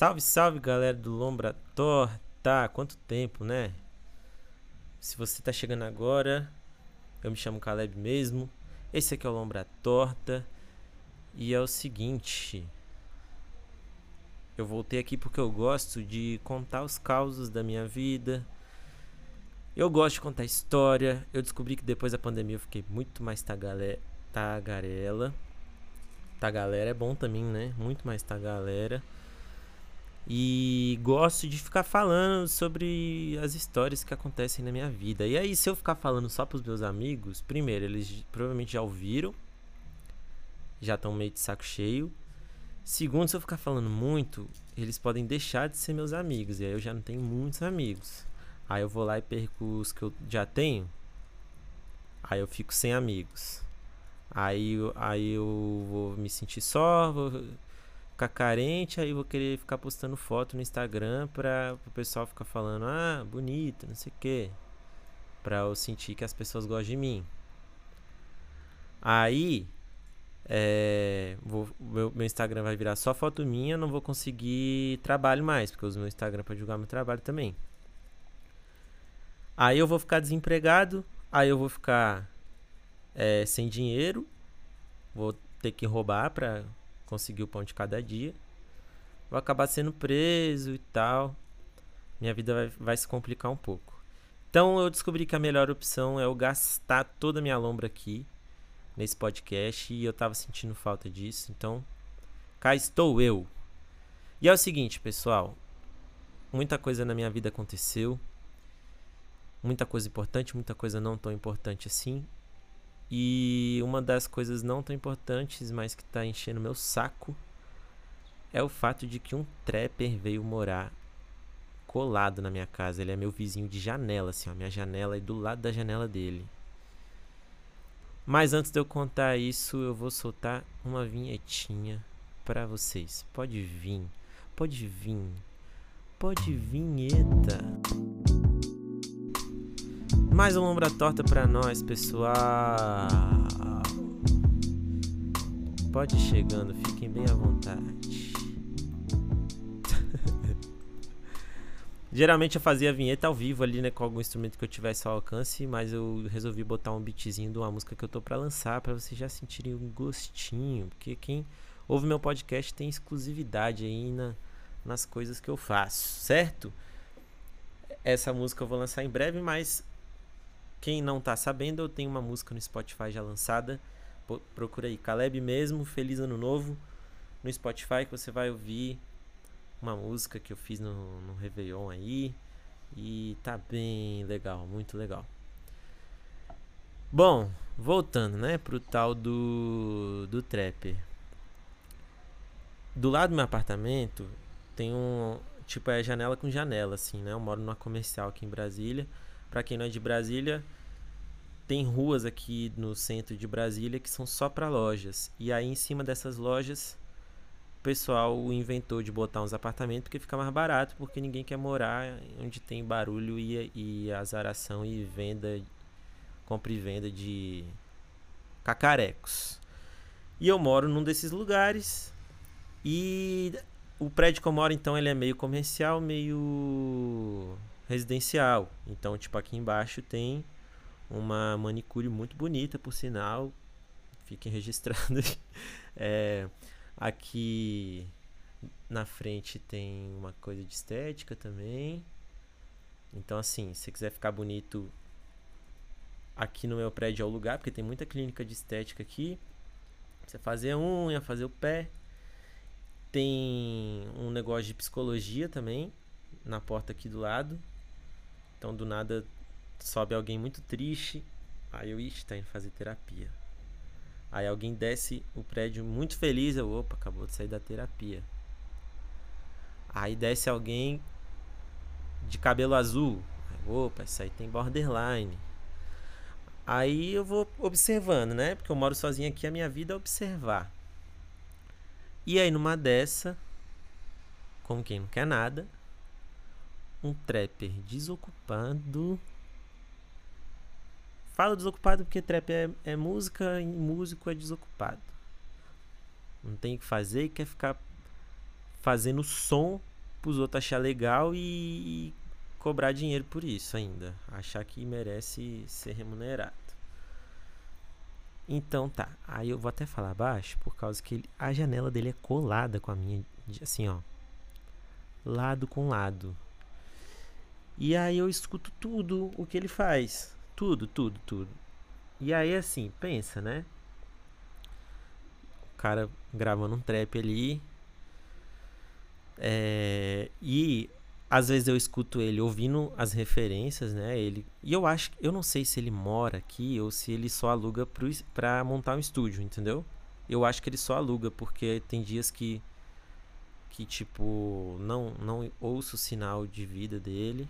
Salve, salve galera do Lombra Torta! Quanto tempo, né? Se você tá chegando agora, eu me chamo Caleb mesmo. Esse aqui é o Lombra Torta. E é o seguinte. Eu voltei aqui porque eu gosto de contar os causos da minha vida. Eu gosto de contar história. Eu descobri que depois da pandemia eu fiquei muito mais tagarela. Tagalera é bom também, né? Muito mais tagalera. E gosto de ficar falando sobre as histórias que acontecem na minha vida. E aí, se eu ficar falando só pros meus amigos, primeiro, eles provavelmente já ouviram, já estão meio de saco cheio. Segundo, se eu ficar falando muito, eles podem deixar de ser meus amigos. E aí eu já não tenho muitos amigos. Aí eu vou lá e perco os que eu já tenho. Aí eu fico sem amigos. Aí, aí eu vou me sentir só, vou ficar carente, aí vou querer ficar postando foto no Instagram para o pessoal ficar falando, ah, bonito, não sei o quê. Pra eu sentir que as pessoas gostam de mim. Aí, é, vou, meu, meu, Instagram vai virar só foto minha, não vou conseguir trabalho mais, porque eu uso meu Instagram para divulgar meu trabalho também. Aí eu vou ficar desempregado, aí eu vou ficar é, sem dinheiro, vou ter que roubar para conseguir o pão de cada dia. Vou acabar sendo preso e tal. Minha vida vai, vai se complicar um pouco. Então eu descobri que a melhor opção é eu gastar toda a minha lombra aqui nesse podcast e eu tava sentindo falta disso, então cá estou eu. E é o seguinte, pessoal, muita coisa na minha vida aconteceu. Muita coisa importante, muita coisa não tão importante assim. E uma das coisas não tão importantes, mas que tá enchendo meu saco, é o fato de que um trapper veio morar colado na minha casa. Ele é meu vizinho de janela, assim, ó. Minha janela é do lado da janela dele. Mas antes de eu contar isso, eu vou soltar uma vinhetinha para vocês. Pode vir, pode vir, pode vinheta. Mais um lombra torta para nós, pessoal. Pode ir chegando, fiquem bem à vontade. Geralmente eu fazia a vinheta ao vivo ali, né, com algum instrumento que eu tivesse ao alcance, mas eu resolvi botar um beatzinho de uma música que eu tô para lançar para vocês já sentirem um gostinho, porque quem ouve meu podcast tem exclusividade aí na, nas coisas que eu faço, certo? Essa música eu vou lançar em breve, mas quem não tá sabendo, eu tenho uma música no Spotify já lançada. Procura aí, Caleb mesmo, Feliz Ano Novo, no Spotify que você vai ouvir uma música que eu fiz no, no Réveillon aí. E tá bem legal, muito legal. Bom, voltando, né, pro tal do, do trapper. Do lado do meu apartamento tem um, tipo, é janela com janela, assim, né? Eu moro numa comercial aqui em Brasília. Para quem não é de Brasília, tem ruas aqui no centro de Brasília que são só para lojas. E aí em cima dessas lojas, o pessoal inventou de botar uns apartamentos porque fica mais barato, porque ninguém quer morar onde tem barulho e, e azaração e venda, compra e venda de cacarecos. E eu moro num desses lugares e o prédio que eu moro então ele é meio comercial, meio residencial. Então, tipo, aqui embaixo tem uma manicure muito bonita, por sinal. Fiquem registrados. é, aqui na frente tem uma coisa de estética também. Então, assim, se quiser ficar bonito, aqui no meu prédio é o lugar, porque tem muita clínica de estética aqui. Você fazer a unha, fazer o pé. Tem um negócio de psicologia também, na porta aqui do lado. Então do nada sobe alguém muito triste. Aí eu, ixi, tá indo fazer terapia. Aí alguém desce o prédio muito feliz. Eu, opa, acabou de sair da terapia. Aí desce alguém de cabelo azul. opa, isso aí tem borderline. Aí eu vou observando, né? Porque eu moro sozinho aqui, a minha vida é observar. E aí numa dessa, como quem não quer nada, um trapper desocupado. Falo desocupado porque trap é, é música e músico é desocupado. Não tem o que fazer e quer ficar fazendo som pros outros achar legal e cobrar dinheiro por isso ainda. Achar que merece ser remunerado. Então tá. Aí eu vou até falar baixo por causa que ele, a janela dele é colada com a minha. Assim, ó. Lado com lado. E aí eu escuto tudo o que ele faz. Tudo, tudo, tudo. E aí assim, pensa, né? O cara gravando um trap ali. É, e às vezes eu escuto ele ouvindo as referências, né? Ele e eu acho, eu não sei se ele mora aqui ou se ele só aluga para montar um estúdio, entendeu? Eu acho que ele só aluga porque tem dias que que tipo não não ouço o sinal de vida dele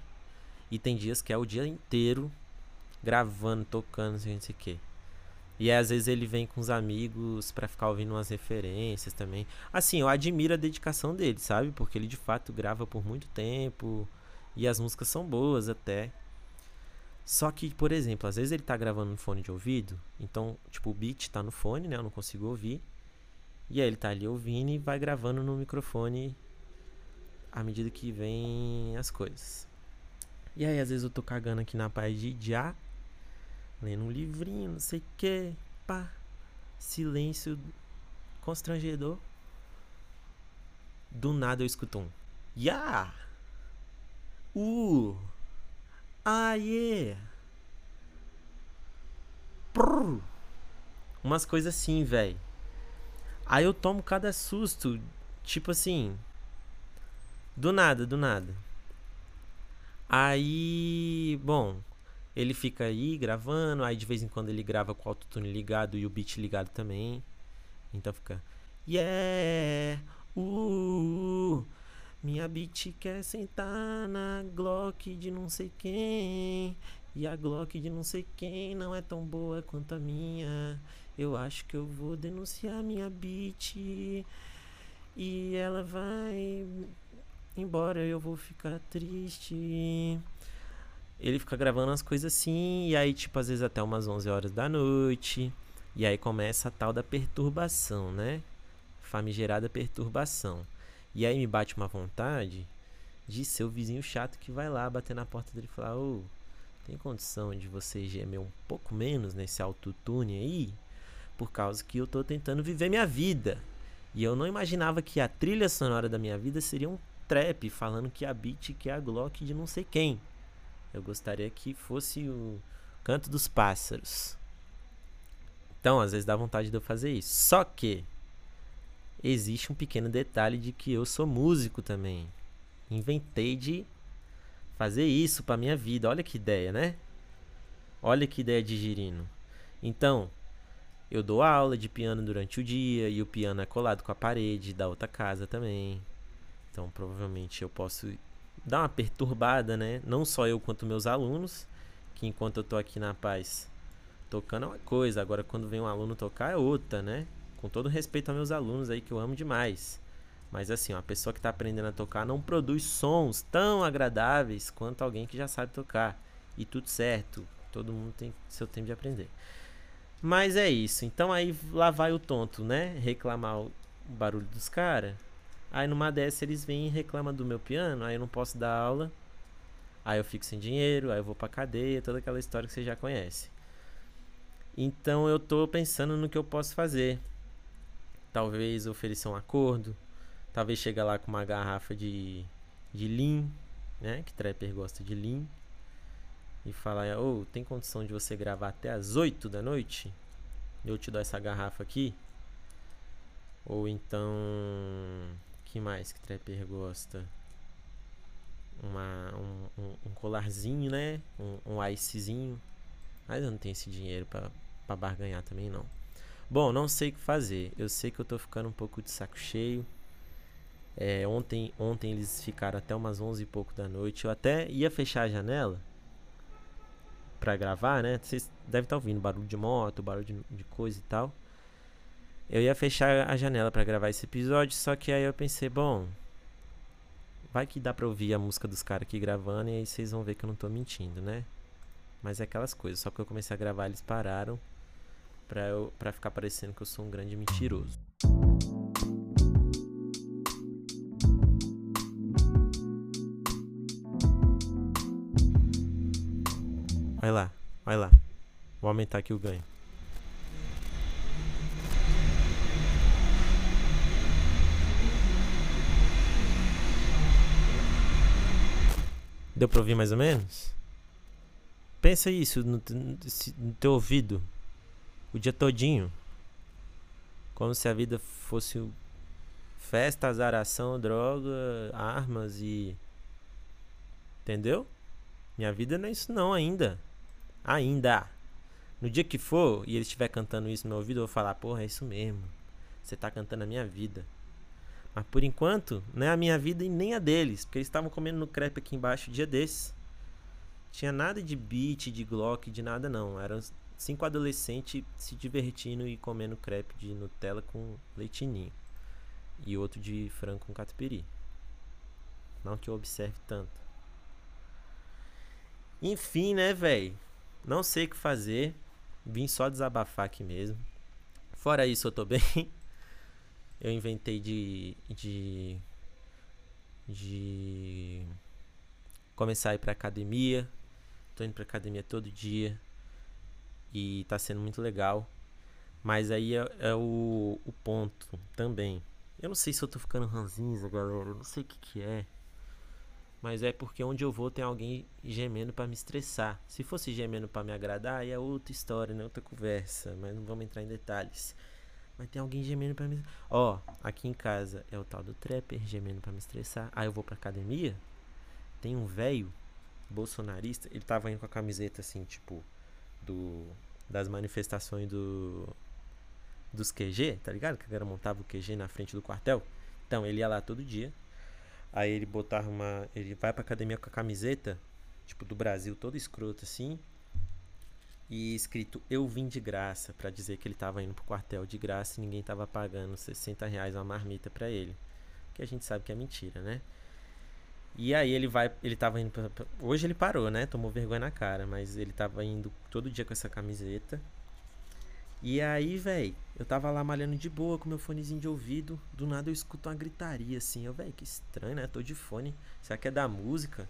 e tem dias que é o dia inteiro gravando, tocando, não sei, não sei o que. E aí, às vezes ele vem com os amigos para ficar ouvindo umas referências também. Assim, eu admiro a dedicação dele, sabe? Porque ele de fato grava por muito tempo e as músicas são boas até. Só que, por exemplo, às vezes ele tá gravando no fone de ouvido, então, tipo, o beat tá no fone, né? Eu não consigo ouvir. E aí ele tá ali ouvindo e vai gravando no microfone à medida que vem as coisas. E aí, às vezes eu tô cagando aqui na paz de já lendo um livrinho, não sei o que, pá, silêncio constrangedor. Do nada eu escuto um Ya! Uh! Ah, yeah! Prrr. Umas coisas assim, velho. Aí eu tomo cada susto, tipo assim. Do nada, do nada. Aí, bom, ele fica aí gravando, aí de vez em quando ele grava com o autotune ligado e o beat ligado também. Então fica. Yeah! Uh! Minha beat quer sentar na Glock de não sei quem. E a Glock de não sei quem não é tão boa quanto a minha. Eu acho que eu vou denunciar minha beat. E ela vai embora, eu vou ficar triste ele fica gravando as coisas assim, e aí, tipo, às vezes até umas 11 horas da noite. E aí começa a tal da perturbação, né? Famigerada perturbação. E aí me bate uma vontade de ser o vizinho chato que vai lá bater na porta dele e falar: Ô, tem condição de você gemer um pouco menos nesse autotune aí? Por causa que eu tô tentando viver minha vida. E eu não imaginava que a trilha sonora da minha vida seria um trap falando que a beat que é a Glock de não sei quem. Eu gostaria que fosse o canto dos pássaros. Então, às vezes dá vontade de eu fazer isso. Só que existe um pequeno detalhe de que eu sou músico também. Inventei de fazer isso para minha vida. Olha que ideia, né? Olha que ideia de girino. Então, eu dou aula de piano durante o dia e o piano é colado com a parede da outra casa também. Então, provavelmente eu posso dá uma perturbada, né? Não só eu quanto meus alunos, que enquanto eu tô aqui na paz tocando é uma coisa, agora quando vem um aluno tocar é outra, né? Com todo respeito aos meus alunos aí que eu amo demais. Mas assim, uma pessoa que está aprendendo a tocar não produz sons tão agradáveis quanto alguém que já sabe tocar. E tudo certo, todo mundo tem seu tempo de aprender. Mas é isso. Então aí lá vai o tonto, né? Reclamar o barulho dos caras. Aí numa dessa eles vêm e reclamam do meu piano, aí eu não posso dar aula. Aí eu fico sem dinheiro, aí eu vou pra cadeia, toda aquela história que você já conhece. Então eu tô pensando no que eu posso fazer. Talvez oferecer um acordo. Talvez chegar lá com uma garrafa de, de lean, né? Que trapper gosta de lean. E falar, ô, oh, tem condição de você gravar até as 8 da noite? Eu te dou essa garrafa aqui. Ou então que mais que Trapper gosta? Uma, um, um, um colarzinho, né? Um, um icezinho. Mas eu não tenho esse dinheiro para barganhar também, não. Bom, não sei o que fazer. Eu sei que eu tô ficando um pouco de saco cheio. É, ontem, ontem eles ficaram até umas 11 e pouco da noite. Eu até ia fechar a janela para gravar, né? Vocês devem estar tá ouvindo barulho de moto, barulho de, de coisa e tal. Eu ia fechar a janela para gravar esse episódio, só que aí eu pensei, bom, vai que dá pra ouvir a música dos caras aqui gravando e aí vocês vão ver que eu não tô mentindo, né? Mas é aquelas coisas, só que eu comecei a gravar, eles pararam para eu, pra ficar parecendo que eu sou um grande mentiroso. Olha lá, olha lá. Vou aumentar aqui o ganho. Deu pra ouvir mais ou menos? Pensa isso no, no teu ouvido o dia todinho. Como se a vida fosse festa, azaração, droga, armas e. Entendeu? Minha vida não é isso não ainda. Ainda. No dia que for e ele estiver cantando isso no meu ouvido, eu vou falar, porra, é isso mesmo. Você tá cantando a minha vida. Mas por enquanto, não é a minha vida e nem a deles. Porque eles estavam comendo no crepe aqui embaixo dia desses. Tinha nada de beat, de glock, de nada não. Eram cinco adolescentes se divertindo e comendo crepe de Nutella com leitinho. E outro de frango com catupiry. Não que eu observe tanto. Enfim, né, velho? Não sei o que fazer. Vim só desabafar aqui mesmo. Fora isso, eu tô bem. Eu inventei de. de. de. começar a ir pra academia. Tô indo pra academia todo dia. E tá sendo muito legal. Mas aí é, é o, o ponto também. Eu não sei se eu tô ficando ranzinza, galera. Eu não sei o que que é. Mas é porque onde eu vou tem alguém gemendo para me estressar. Se fosse gemendo para me agradar, aí é outra história, né? Outra conversa. Mas não vamos entrar em detalhes. Mas tem alguém gemendo para me. Ó, aqui em casa é o tal do trapper gemendo para me estressar. Aí eu vou pra academia. Tem um velho bolsonarista. Ele tava indo com a camiseta assim, tipo, do. Das manifestações do. Dos QG, tá ligado? Que a galera montava o QG na frente do quartel. Então ele ia lá todo dia Aí ele botava uma. Ele vai pra academia com a camiseta, tipo, do Brasil, todo escroto assim. E escrito Eu vim de graça, para dizer que ele tava indo pro quartel de graça e ninguém tava pagando 60 reais uma marmita para ele. Que a gente sabe que é mentira, né? E aí ele vai, ele tava indo pra, hoje ele parou, né? Tomou vergonha na cara, mas ele tava indo todo dia com essa camiseta e aí, velho, eu tava lá malhando de boa com meu fonezinho de ouvido. Do nada eu escuto uma gritaria assim. Eu, velho, que estranho, né? Tô de fone. Será que é da música?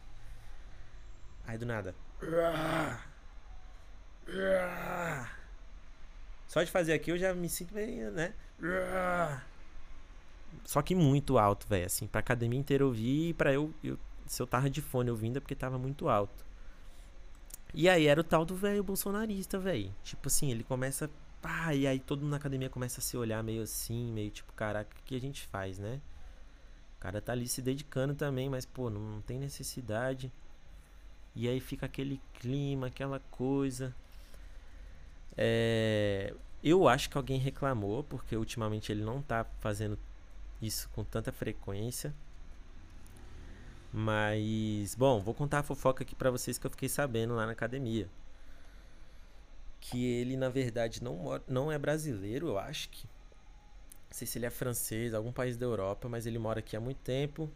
Aí do nada. Só de fazer aqui eu já me sinto meio, né? Só que muito alto, velho. Assim, pra academia inteira ouvir e pra eu, eu. Se eu tava de fone ouvindo é porque tava muito alto. E aí era o tal do velho bolsonarista, velho. Tipo assim, ele começa pá, e aí todo mundo na academia começa a se olhar meio assim, meio tipo, caraca, o que a gente faz, né? O cara tá ali se dedicando também, mas pô, não, não tem necessidade. E aí fica aquele clima, aquela coisa. É, eu acho que alguém reclamou, porque ultimamente ele não tá fazendo isso com tanta frequência. Mas, bom, vou contar a fofoca aqui pra vocês que eu fiquei sabendo lá na academia que ele na verdade não mora, não é brasileiro, eu acho que não sei se ele é francês, algum país da Europa, mas ele mora aqui há muito tempo.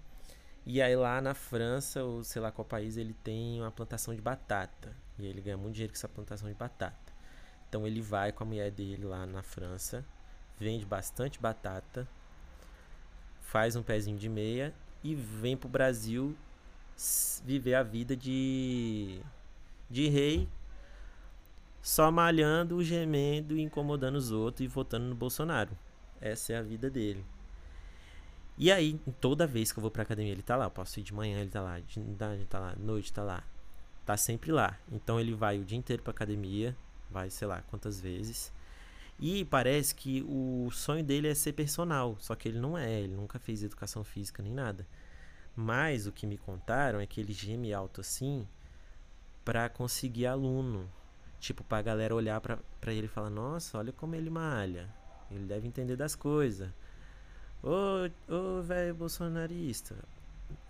E aí lá na França, ou sei lá qual país, ele tem uma plantação de batata. E ele ganha muito dinheiro com essa plantação de batata. Então ele vai com a mulher dele lá na França, vende bastante batata, faz um pezinho de meia e vem pro Brasil viver a vida de de rei só malhando, gemendo, incomodando os outros e votando no Bolsonaro. Essa é a vida dele. E aí, toda vez que eu vou pra academia, ele tá lá. Eu posso ir de manhã, ele tá lá. De tarde, tá lá. Noite, tá lá. Tá sempre lá. Então ele vai o dia inteiro pra academia. Vai, sei lá, quantas vezes. E parece que o sonho dele é ser personal. Só que ele não é. Ele nunca fez educação física nem nada. Mas o que me contaram é que ele geme alto assim para conseguir aluno. Tipo, pra galera olhar pra, pra ele e falar, nossa, olha como ele malha. Ele deve entender das coisas. Ô, ô velho bolsonarista,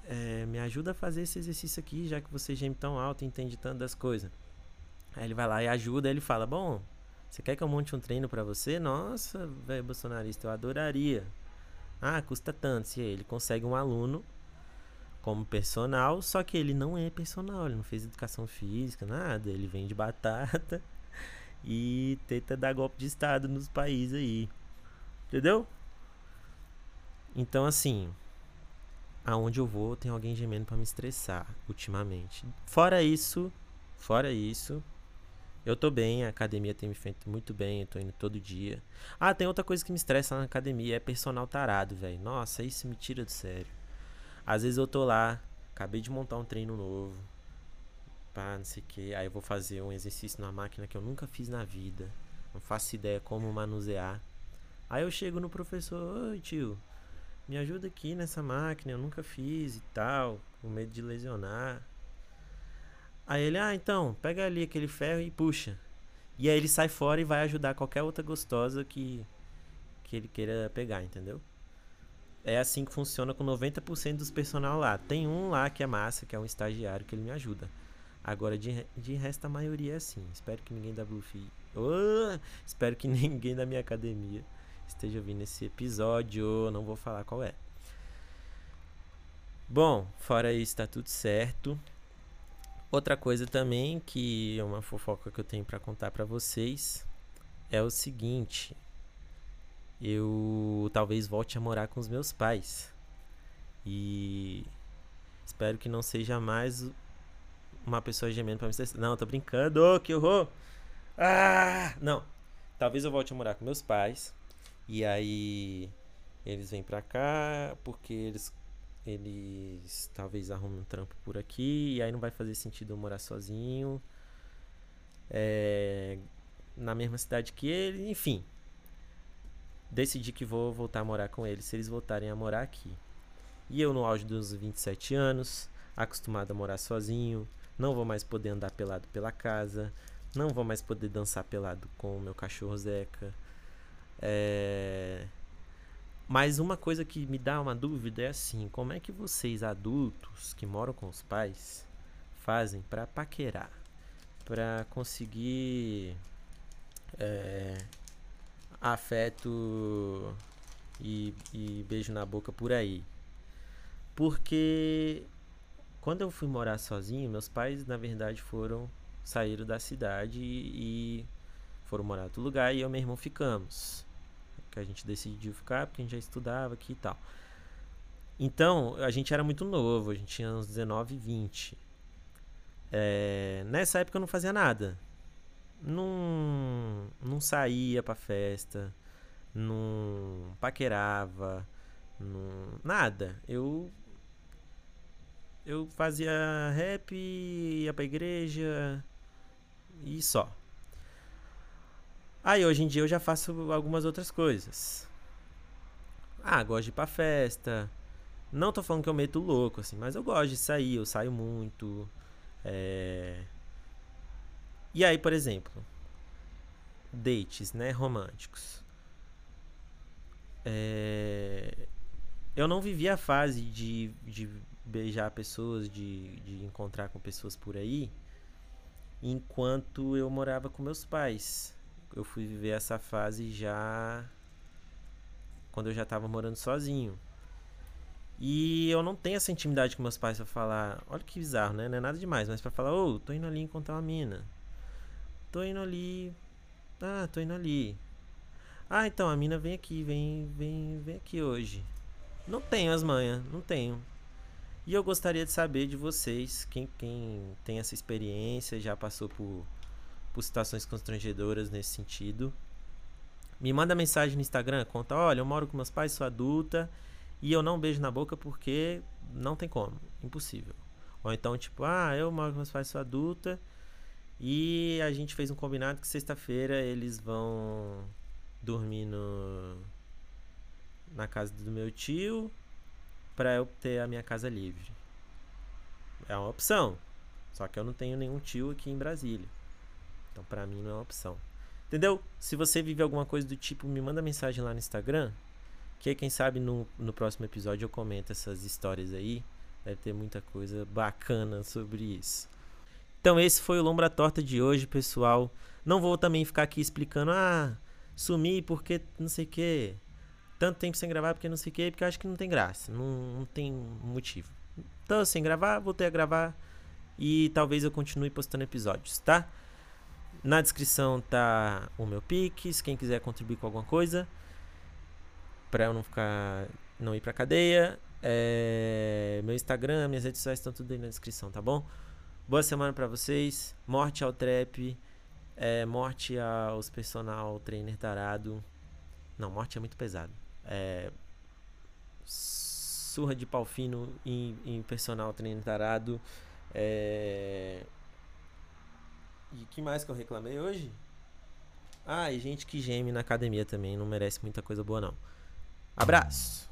é, me ajuda a fazer esse exercício aqui, já que você geme tão alto e entende tanto das coisas. Aí ele vai lá e ajuda, ele fala, bom, você quer que eu monte um treino para você? Nossa, velho bolsonarista, eu adoraria. Ah, custa tanto. Se ele consegue um aluno como personal, só que ele não é personal, ele não fez educação física, nada, ele vende batata e tenta dar golpe de estado nos países aí. Entendeu? Então assim, aonde eu vou tem alguém gemendo para me estressar ultimamente. Fora isso, fora isso, Eu tô bem, a academia tem me feito muito bem, eu tô indo todo dia. Ah, tem outra coisa que me estressa na academia, é personal tarado, velho. Nossa, isso me tira do sério. Às vezes eu tô lá, acabei de montar um treino novo, pá, não sei o que, aí eu vou fazer um exercício na máquina que eu nunca fiz na vida. Não faço ideia como manusear. Aí eu chego no professor, oi tio, me ajuda aqui nessa máquina, eu nunca fiz e tal, com medo de lesionar. Aí ele, ah, então, pega ali aquele ferro e puxa. E aí ele sai fora e vai ajudar qualquer outra gostosa que, que ele queira pegar, entendeu? É assim que funciona com 90% dos personal lá. Tem um lá que é massa, que é um estagiário que ele me ajuda. Agora, de, de resto, a maioria é assim. Espero que ninguém da Bluefin. Oh, espero que ninguém da minha academia esteja ouvindo esse episódio. Não vou falar qual é. Bom, fora isso, tá tudo certo. Outra coisa também que é uma fofoca que eu tenho para contar para vocês é o seguinte: eu talvez volte a morar com os meus pais. E espero que não seja mais uma pessoa gemendo para me Não, tô brincando, que horror! Ah, não. Talvez eu volte a morar com meus pais. E aí eles vêm pra cá porque eles eles talvez arrumem um trampo por aqui e aí não vai fazer sentido eu morar sozinho é, na mesma cidade que ele, enfim. Decidi que vou voltar a morar com eles se eles voltarem a morar aqui. E eu no auge dos 27 anos, acostumado a morar sozinho, não vou mais poder andar pelado pela casa, não vou mais poder dançar pelado com o meu cachorro Zeca. É, mas uma coisa que me dá uma dúvida é assim: como é que vocês, adultos que moram com os pais, fazem para paquerar? Para conseguir é, afeto e, e beijo na boca por aí? Porque quando eu fui morar sozinho, meus pais, na verdade, foram saíram da cidade e, e foram morar outro lugar e eu e meu irmão ficamos que a gente decidiu ficar porque a gente já estudava aqui e tal. Então, a gente era muito novo, a gente tinha uns 19, 20. É, nessa época eu não fazia nada. Não, não saía pra festa, não paquerava, não, nada. Eu eu fazia rap, ia pra igreja e só. Aí hoje em dia eu já faço algumas outras coisas. Ah, gosto de ir pra festa. Não tô falando que eu meto louco, assim, mas eu gosto de sair, eu saio muito. É... E aí, por exemplo, dates, né, românticos. É... Eu não vivi a fase de, de beijar pessoas, de, de encontrar com pessoas por aí, enquanto eu morava com meus pais eu fui viver essa fase já quando eu já tava morando sozinho. E eu não tenho essa intimidade com meus pais pra falar, olha que bizarro, né? Não é nada demais, mas pra falar, ô, oh, tô indo ali encontrar uma mina. Tô indo ali. Ah, tô indo ali. Ah, então a mina vem aqui, vem, vem, vem aqui hoje. Não tenho as manhas, não tenho. E eu gostaria de saber de vocês, quem, quem tem essa experiência, já passou por por situações constrangedoras nesse sentido. Me manda mensagem no Instagram, conta, olha, eu moro com meus pais, sou adulta e eu não beijo na boca porque não tem como, impossível. Ou então, tipo, ah, eu moro com meus pais, sou adulta e a gente fez um combinado que sexta-feira eles vão dormir no na casa do meu tio para eu ter a minha casa livre. É uma opção. Só que eu não tenho nenhum tio aqui em Brasília. Então, para mim, não é uma opção. Entendeu? Se você vive alguma coisa do tipo, me manda mensagem lá no Instagram. Que quem sabe no, no próximo episódio eu comento essas histórias aí. Deve ter muita coisa bacana sobre isso. Então, esse foi o Lombra Torta de hoje, pessoal. Não vou também ficar aqui explicando, ah, sumi porque não sei o que. Tanto tempo sem gravar porque não sei o que, porque eu acho que não tem graça. Não, não tem motivo. Então, sem gravar, voltei a gravar. E talvez eu continue postando episódios, tá? Na descrição tá o meu Pix, quem quiser contribuir com alguma coisa, para eu não ficar não ir pra cadeia. É, meu Instagram, minhas redes sociais estão tudo aí na descrição, tá bom? Boa semana para vocês. Morte ao trap É, morte aos personal trainer tarado. Não, morte é muito pesado. É, surra de pau fino em, em personal trainer tarado. É, e que mais que eu reclamei hoje? Ah, e gente que geme na academia também não merece muita coisa boa não. Abraço.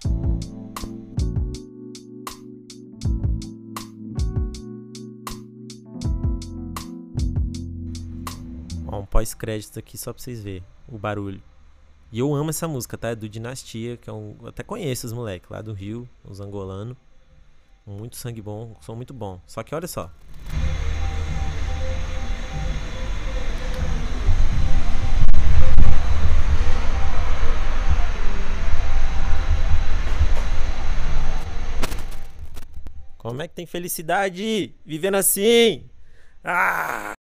Ó, um pós-crédito aqui só pra vocês verem o barulho. E eu amo essa música, tá? É do Dinastia, que é um. Eu até conheço os moleques lá do Rio, os angolanos. Muito sangue bom, som muito bom. Só que olha só. Como é que tem felicidade vivendo assim? Ah!